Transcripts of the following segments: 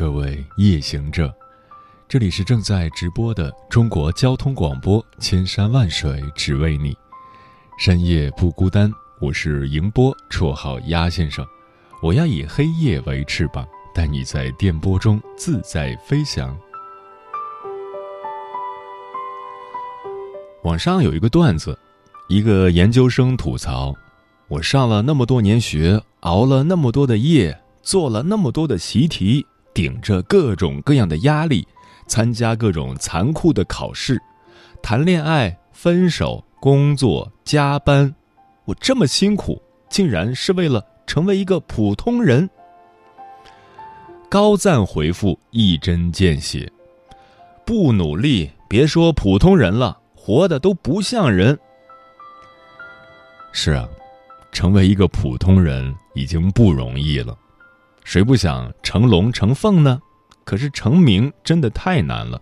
各位夜行者，这里是正在直播的中国交通广播，千山万水只为你，深夜不孤单。我是迎波，绰号鸭先生。我要以黑夜为翅膀，带你在电波中自在飞翔。网上有一个段子，一个研究生吐槽：我上了那么多年学，熬了那么多的夜。做了那么多的习题，顶着各种各样的压力，参加各种残酷的考试，谈恋爱、分手、工作、加班，我这么辛苦，竟然是为了成为一个普通人。高赞回复一针见血：不努力，别说普通人了，活的都不像人。是啊，成为一个普通人已经不容易了。谁不想成龙成凤呢？可是成名真的太难了。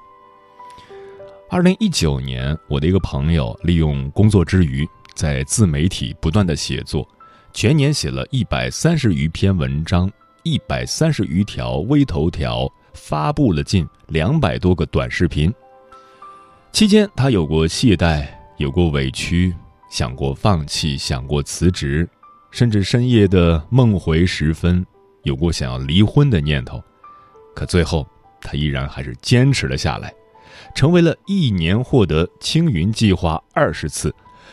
二零一九年，我的一个朋友利用工作之余，在自媒体不断的写作，全年写了一百三十余篇文章，一百三十余条微头条，发布了近两百多个短视频。期间，他有过懈怠，有过委屈，想过放弃，想过辞职，甚至深夜的梦回时分。有过想要离婚的念头，可最后他依然还是坚持了下来，成为了一年获得青云计划二十次，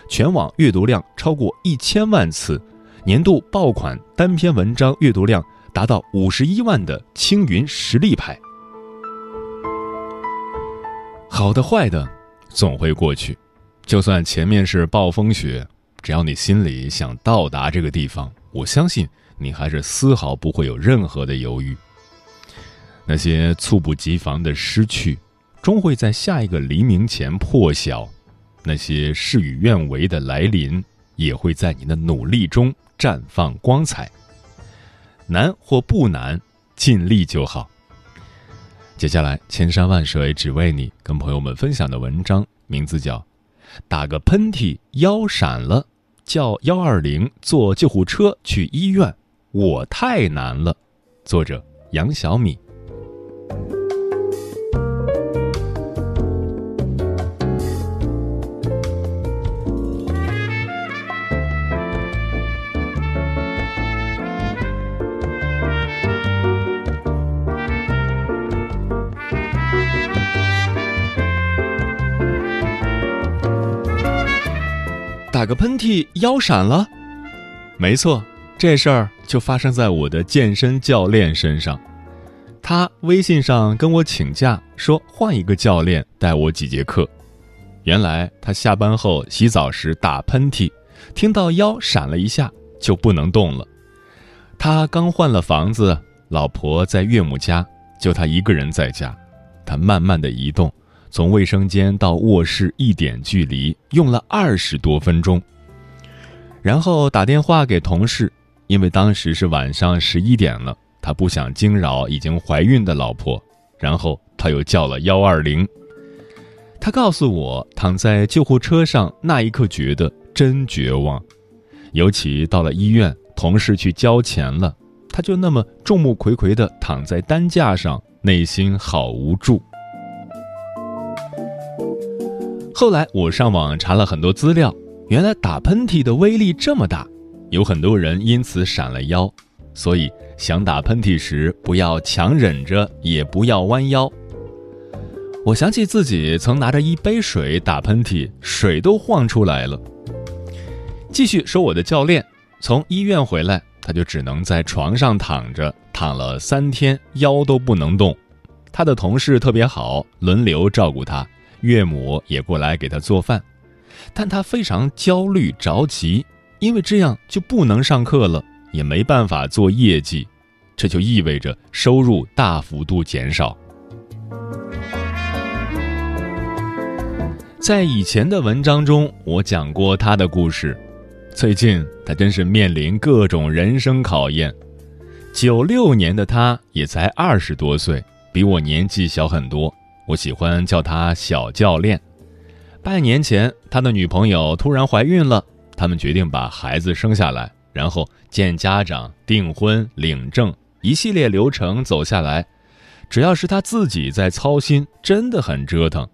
全网阅读量超过一千万次，年度爆款单篇文章阅读量达到五十一万的青云实力派。好的坏的总会过去，就算前面是暴风雪，只要你心里想到达这个地方，我相信。你还是丝毫不会有任何的犹豫。那些猝不及防的失去，终会在下一个黎明前破晓；那些事与愿违的来临，也会在你的努力中绽放光彩。难或不难，尽力就好。接下来，千山万水只为你，跟朋友们分享的文章名字叫《打个喷嚏腰闪了，叫幺二零坐救护车去医院》。我太难了，作者杨小米。打个喷嚏，腰闪了，没错。这事儿就发生在我的健身教练身上，他微信上跟我请假，说换一个教练带我几节课。原来他下班后洗澡时打喷嚏，听到腰闪了一下，就不能动了。他刚换了房子，老婆在岳母家，就他一个人在家。他慢慢的移动，从卫生间到卧室一点距离，用了二十多分钟。然后打电话给同事。因为当时是晚上十一点了，他不想惊扰已经怀孕的老婆，然后他又叫了幺二零。他告诉我，躺在救护车上那一刻觉得真绝望，尤其到了医院，同事去交钱了，他就那么众目睽睽地躺在担架上，内心好无助。后来我上网查了很多资料，原来打喷嚏的威力这么大。有很多人因此闪了腰，所以想打喷嚏时不要强忍着，也不要弯腰。我想起自己曾拿着一杯水打喷嚏，水都晃出来了。继续说我的教练，从医院回来，他就只能在床上躺着，躺了三天，腰都不能动。他的同事特别好，轮流照顾他，岳母也过来给他做饭，但他非常焦虑着急。因为这样就不能上课了，也没办法做业绩，这就意味着收入大幅度减少。在以前的文章中，我讲过他的故事。最近他真是面临各种人生考验。九六年的他也才二十多岁，比我年纪小很多。我喜欢叫他小教练。半年前，他的女朋友突然怀孕了，他们决定把孩子生下来，然后见家长、订婚、领证，一系列流程走下来，只要是他自己在操心，真的很折腾。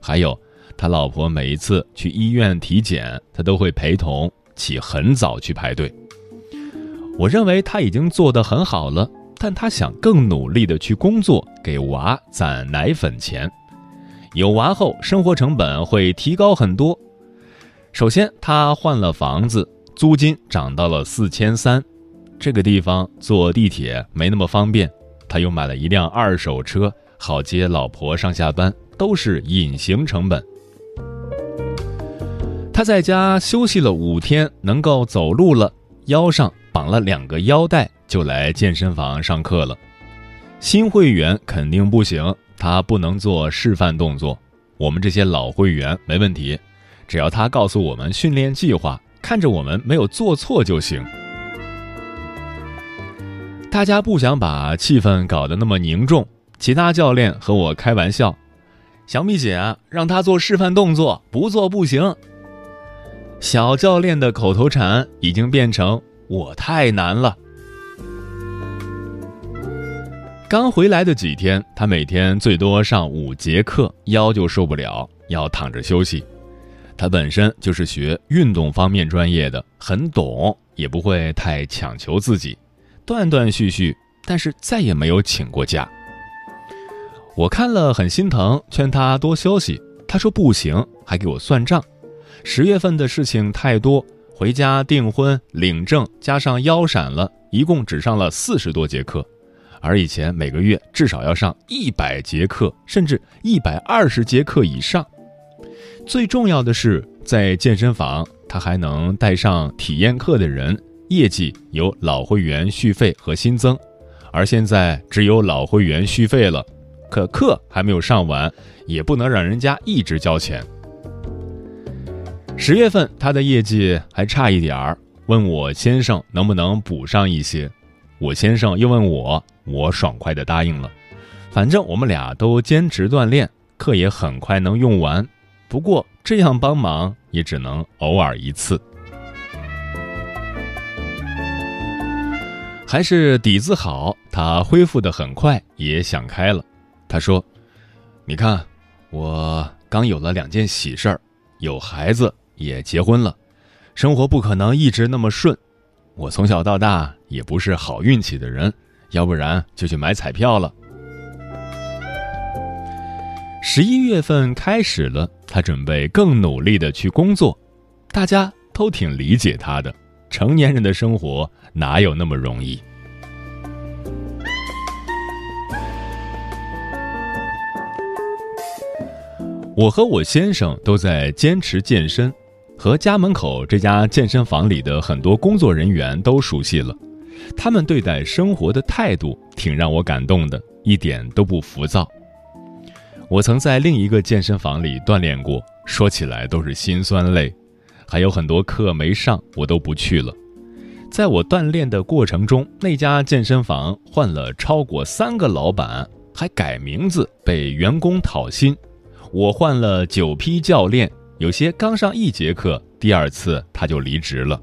还有。他老婆每一次去医院体检，他都会陪同，起很早去排队。我认为他已经做得很好了，但他想更努力的去工作，给娃攒奶粉钱。有娃后，生活成本会提高很多。首先，他换了房子，租金涨到了四千三，这个地方坐地铁没那么方便。他又买了一辆二手车，好接老婆上下班，都是隐形成本。他在家休息了五天，能够走路了，腰上绑了两个腰带，就来健身房上课了。新会员肯定不行，他不能做示范动作。我们这些老会员没问题，只要他告诉我们训练计划，看着我们没有做错就行。大家不想把气氛搞得那么凝重，其他教练和我开玩笑：“小米姐，让他做示范动作，不做不行。”小教练的口头禅已经变成“我太难了”。刚回来的几天，他每天最多上五节课，腰就受不了，要躺着休息。他本身就是学运动方面专业的，很懂，也不会太强求自己，断断续续，但是再也没有请过假。我看了很心疼，劝他多休息，他说不行，还给我算账。十月份的事情太多，回家订婚、领证，加上腰闪了，一共只上了四十多节课，而以前每个月至少要上一百节课，甚至一百二十节课以上。最重要的是，在健身房他还能带上体验课的人，业绩由老会员续费和新增，而现在只有老会员续费了，可课还没有上完，也不能让人家一直交钱。十月份他的业绩还差一点儿，问我先生能不能补上一些，我先生又问我，我爽快的答应了。反正我们俩都坚持锻炼，课也很快能用完。不过这样帮忙也只能偶尔一次。还是底子好，他恢复的很快，也想开了。他说：“你看，我刚有了两件喜事儿，有孩子。”也结婚了，生活不可能一直那么顺。我从小到大也不是好运气的人，要不然就去买彩票了。十一月份开始了，他准备更努力的去工作，大家都挺理解他的。成年人的生活哪有那么容易？我和我先生都在坚持健身。和家门口这家健身房里的很多工作人员都熟悉了，他们对待生活的态度挺让我感动的，一点都不浮躁。我曾在另一个健身房里锻炼过，说起来都是心酸泪，还有很多课没上，我都不去了。在我锻炼的过程中，那家健身房换了超过三个老板，还改名字被员工讨薪，我换了九批教练。有些刚上一节课，第二次他就离职了。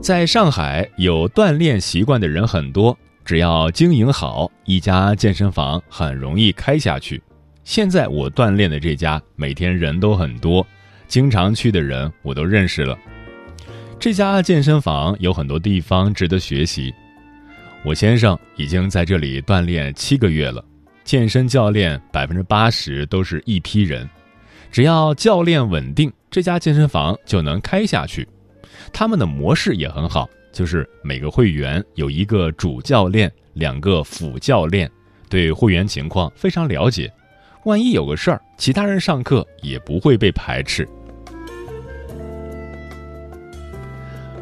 在上海，有锻炼习惯的人很多，只要经营好，一家健身房很容易开下去。现在我锻炼的这家，每天人都很多，经常去的人我都认识了。这家健身房有很多地方值得学习。我先生已经在这里锻炼七个月了，健身教练百分之八十都是一批人。只要教练稳定，这家健身房就能开下去。他们的模式也很好，就是每个会员有一个主教练，两个辅教练，对会员情况非常了解。万一有个事儿，其他人上课也不会被排斥。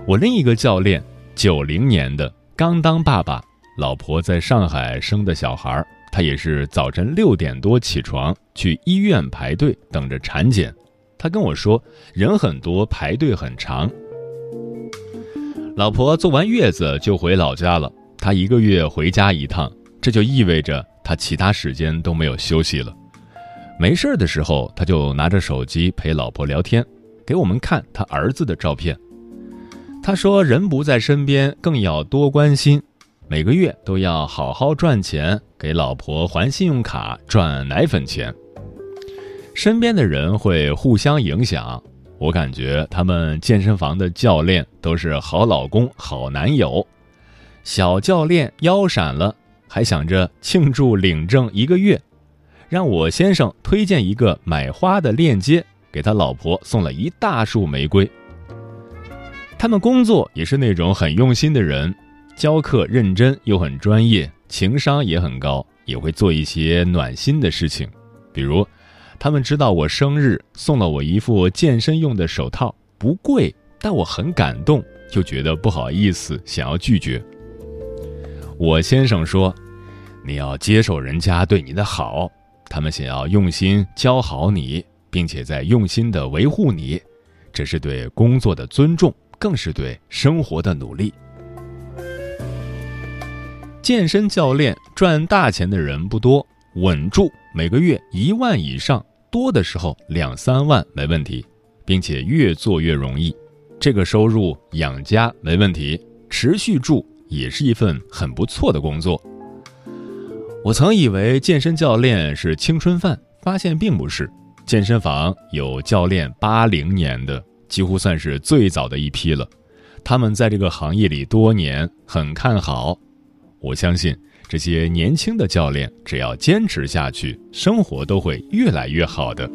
我另一个教练，九零年的，刚当爸爸，老婆在上海生的小孩，他也是早晨六点多起床去医院排队等着产检。他跟我说，人很多，排队很长。老婆做完月子就回老家了，他一个月回家一趟，这就意味着他其他时间都没有休息了。没事儿的时候，他就拿着手机陪老婆聊天，给我们看他儿子的照片。他说：“人不在身边，更要多关心。每个月都要好好赚钱，给老婆还信用卡、赚奶粉钱。身边的人会互相影响。我感觉他们健身房的教练都是好老公、好男友。小教练腰闪了，还想着庆祝领证一个月，让我先生推荐一个买花的链接，给他老婆送了一大束玫瑰。”他们工作也是那种很用心的人，教课认真又很专业，情商也很高，也会做一些暖心的事情，比如，他们知道我生日，送了我一副健身用的手套，不贵，但我很感动，就觉得不好意思，想要拒绝。我先生说：“你要接受人家对你的好，他们想要用心教好你，并且在用心的维护你，这是对工作的尊重。”更是对生活的努力。健身教练赚大钱的人不多，稳住每个月一万以上，多的时候两三万没问题，并且越做越容易。这个收入养家没问题，持续住也是一份很不错的工作。我曾以为健身教练是青春饭，发现并不是。健身房有教练八零年的。几乎算是最早的一批了，他们在这个行业里多年，很看好。我相信这些年轻的教练，只要坚持下去，生活都会越来越好的。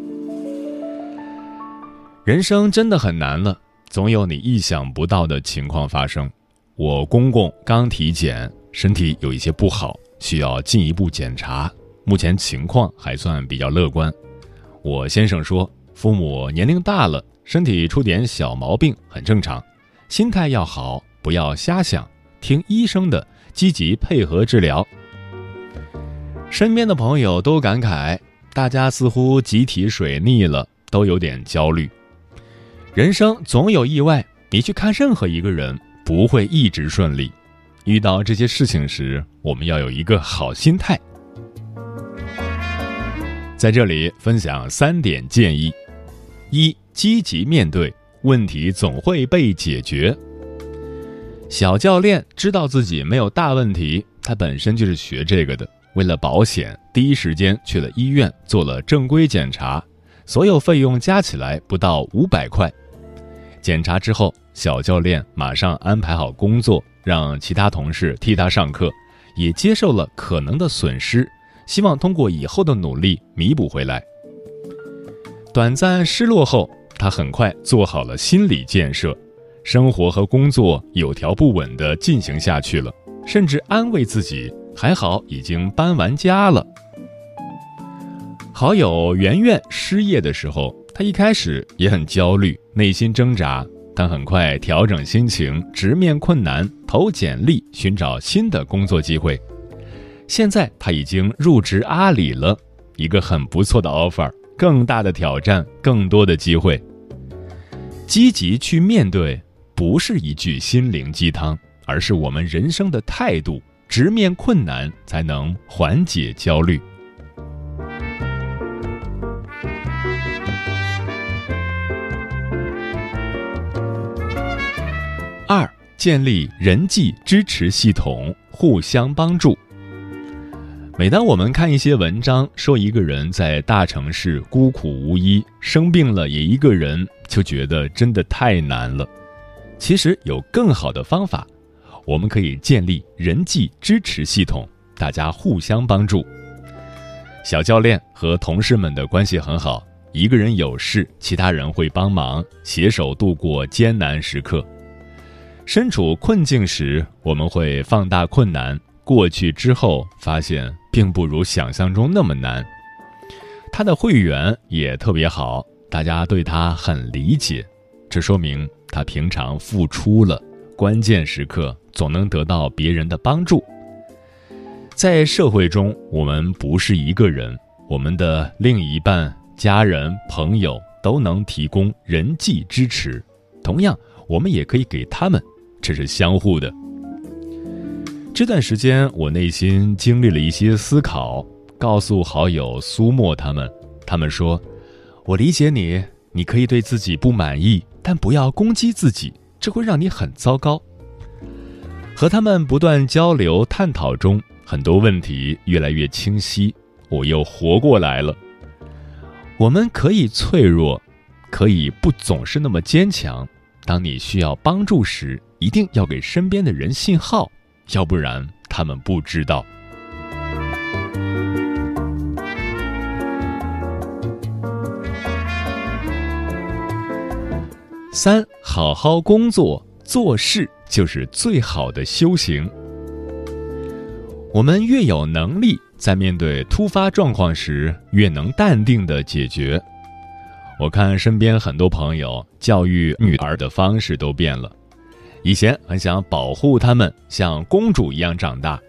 人生真的很难了，总有你意想不到的情况发生。我公公刚体检，身体有一些不好，需要进一步检查，目前情况还算比较乐观。我先生说，父母年龄大了。身体出点小毛病很正常，心态要好，不要瞎想，听医生的，积极配合治疗。身边的朋友都感慨，大家似乎集体水逆了，都有点焦虑。人生总有意外，你去看任何一个人，不会一直顺利。遇到这些事情时，我们要有一个好心态。在这里分享三点建议：一。积极面对问题，总会被解决。小教练知道自己没有大问题，他本身就是学这个的。为了保险，第一时间去了医院做了正规检查，所有费用加起来不到五百块。检查之后，小教练马上安排好工作，让其他同事替他上课，也接受了可能的损失，希望通过以后的努力弥补回来。短暂失落后。他很快做好了心理建设，生活和工作有条不紊地进行下去了，甚至安慰自己还好已经搬完家了。好友圆圆失业的时候，他一开始也很焦虑，内心挣扎，但很快调整心情，直面困难，投简历寻找新的工作机会。现在他已经入职阿里了，一个很不错的 offer。更大的挑战，更多的机会。积极去面对，不是一句心灵鸡汤，而是我们人生的态度。直面困难，才能缓解焦虑。二，建立人际支持系统，互相帮助。每当我们看一些文章，说一个人在大城市孤苦无依，生病了也一个人，就觉得真的太难了。其实有更好的方法，我们可以建立人际支持系统，大家互相帮助。小教练和同事们的关系很好，一个人有事，其他人会帮忙，携手度过艰难时刻。身处困境时，我们会放大困难。过去之后，发现并不如想象中那么难。他的会员也特别好，大家对他很理解，这说明他平常付出了，关键时刻总能得到别人的帮助。在社会中，我们不是一个人，我们的另一半、家人、朋友都能提供人际支持，同样，我们也可以给他们，这是相互的。这段时间，我内心经历了一些思考，告诉好友苏沫他们，他们说：“我理解你，你可以对自己不满意，但不要攻击自己，这会让你很糟糕。”和他们不断交流探讨中，很多问题越来越清晰，我又活过来了。我们可以脆弱，可以不总是那么坚强。当你需要帮助时，一定要给身边的人信号。要不然，他们不知道。三，好好工作做事就是最好的修行。我们越有能力，在面对突发状况时，越能淡定的解决。我看身边很多朋友教育女儿的方式都变了。以前很想保护他们像公主一样长大，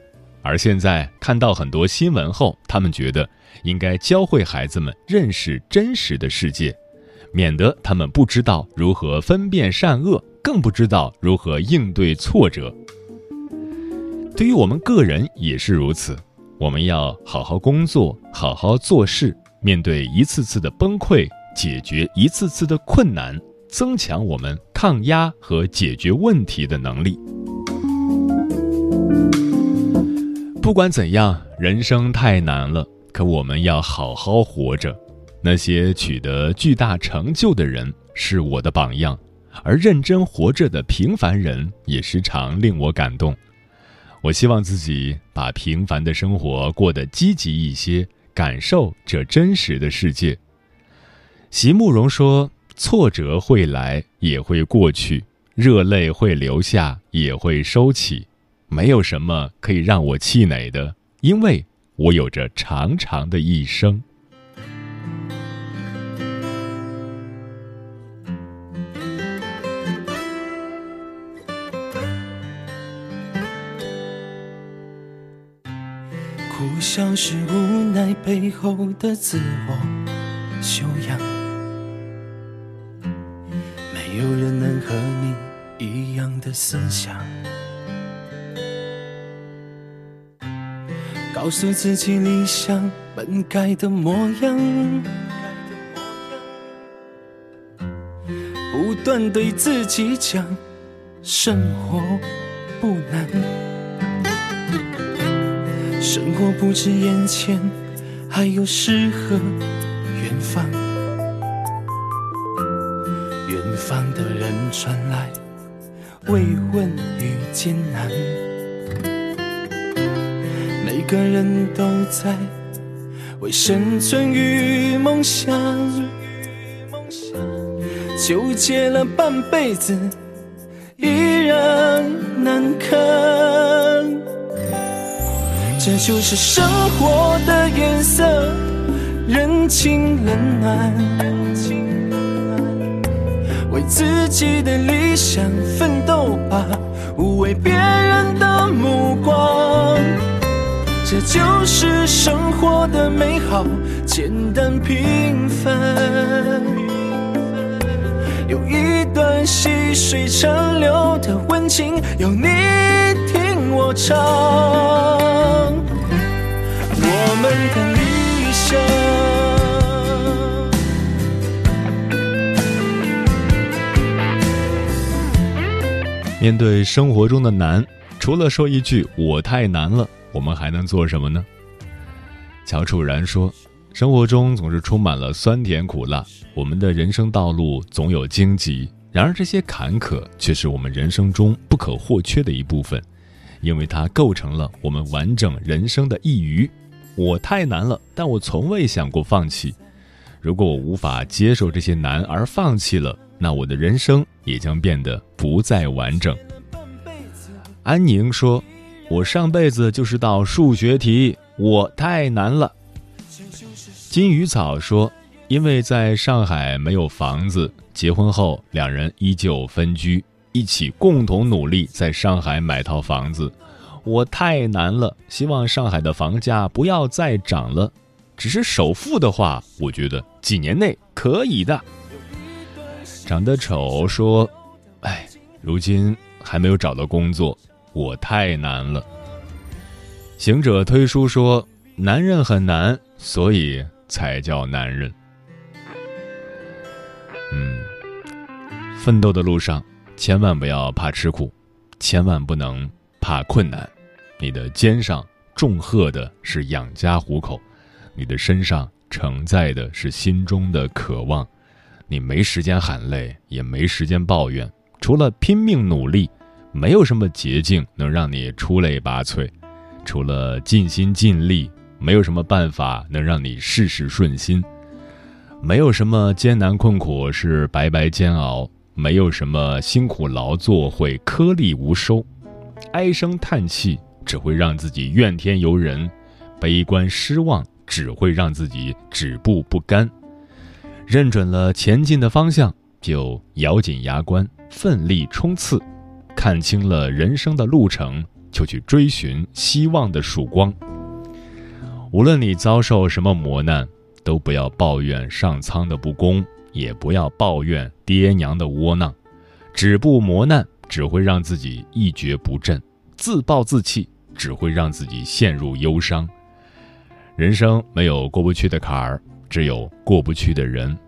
而现在看到很多新闻后，他们觉得应该教会孩子们认识真实的世界，免得他们不知道如何分辨善恶，更不知道如何应对挫折。对于我们个人也是如此，我们要好好工作，好好做事，面对一次次的崩溃，解决一次次的困难。增强我们抗压和解决问题的能力。不管怎样，人生太难了，可我们要好好活着。那些取得巨大成就的人是我的榜样，而认真活着的平凡人也时常令我感动。我希望自己把平凡的生活过得积极一些，感受这真实的世界。席慕容说。挫折会来，也会过去；热泪会流下，也会收起。没有什么可以让我气馁的，因为我有着长长的一生。苦笑是无奈背后的自我修养。没有人能和你一样的思想，告诉自己理想本该的模样，不断对自己讲，生活不难，生活不止眼前，还有诗和远方。远方的人传来慰问与艰难，个人都在为生存与梦想纠结了半辈子，依然难堪。这就是生活的颜色，人情冷暖。为自己的理想奋斗吧，无畏别人的目光。这就是生活的美好，简单平凡。有一段细水长流的温情，有你听我唱。我们的理想。面对生活中的难，除了说一句“我太难了”，我们还能做什么呢？乔楚然说：“生活中总是充满了酸甜苦辣，我们的人生道路总有荆棘。然而这些坎坷却是我们人生中不可或缺的一部分，因为它构成了我们完整人生的一隅。我太难了，但我从未想过放弃。如果我无法接受这些难而放弃了。”那我的人生也将变得不再完整。安宁说：“我上辈子就是道数学题，我太难了。”金鱼草说：“因为在上海没有房子，结婚后两人依旧分居，一起共同努力在上海买套房子。我太难了，希望上海的房价不要再涨了。只是首付的话，我觉得几年内可以的。长得丑说：“哎，如今还没有找到工作，我太难了。”行者推书说：“男人很难，所以才叫男人。”嗯，奋斗的路上，千万不要怕吃苦，千万不能怕困难。你的肩上重荷的是养家糊口，你的身上承载的是心中的渴望。你没时间喊累，也没时间抱怨，除了拼命努力，没有什么捷径能让你出类拔萃；除了尽心尽力，没有什么办法能让你事事顺心；没有什么艰难困苦是白白煎熬；没有什么辛苦劳作会颗粒无收。唉声叹气只会让自己怨天尤人，悲观失望只会让自己止步不甘。认准了前进的方向，就咬紧牙关，奋力冲刺；看清了人生的路程，就去追寻希望的曙光。无论你遭受什么磨难，都不要抱怨上苍的不公，也不要抱怨爹娘的窝囊。止步磨难只会让自己一蹶不振，自暴自弃只会让自己陷入忧伤。人生没有过不去的坎儿。只有过不去的人，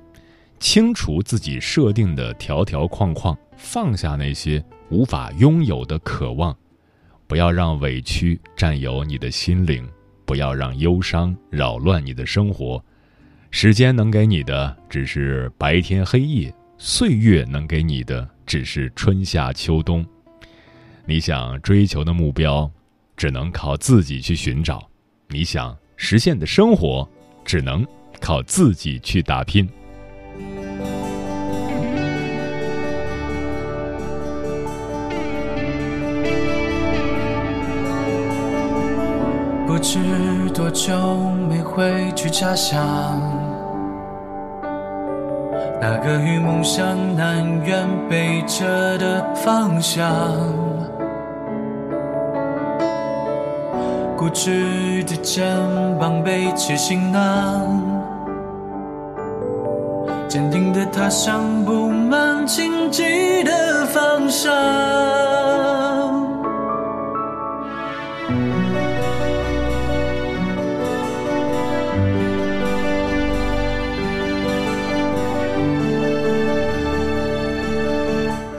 清除自己设定的条条框框，放下那些无法拥有的渴望，不要让委屈占有你的心灵，不要让忧伤扰乱你的生活。时间能给你的只是白天黑夜，岁月能给你的只是春夏秋冬。你想追求的目标，只能靠自己去寻找；你想实现的生活，只能。靠自己去打拼。知多久没回去家乡，那个与梦想南辕北辙的方向。固执的肩膀背起行囊。坚定的踏上布满荆棘的方向。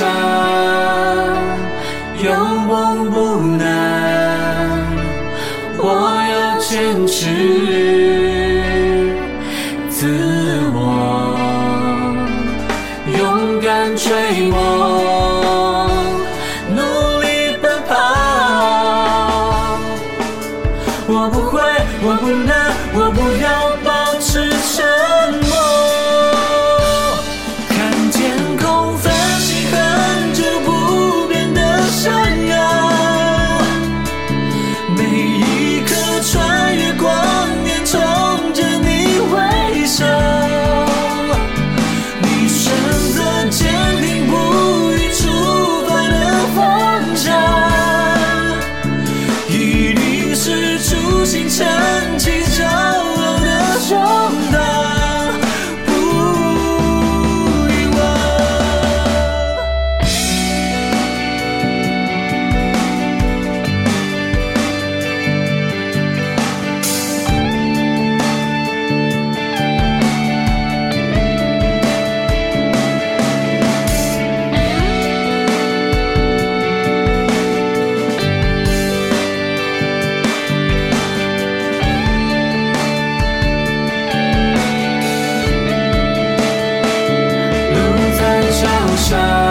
shine. shine.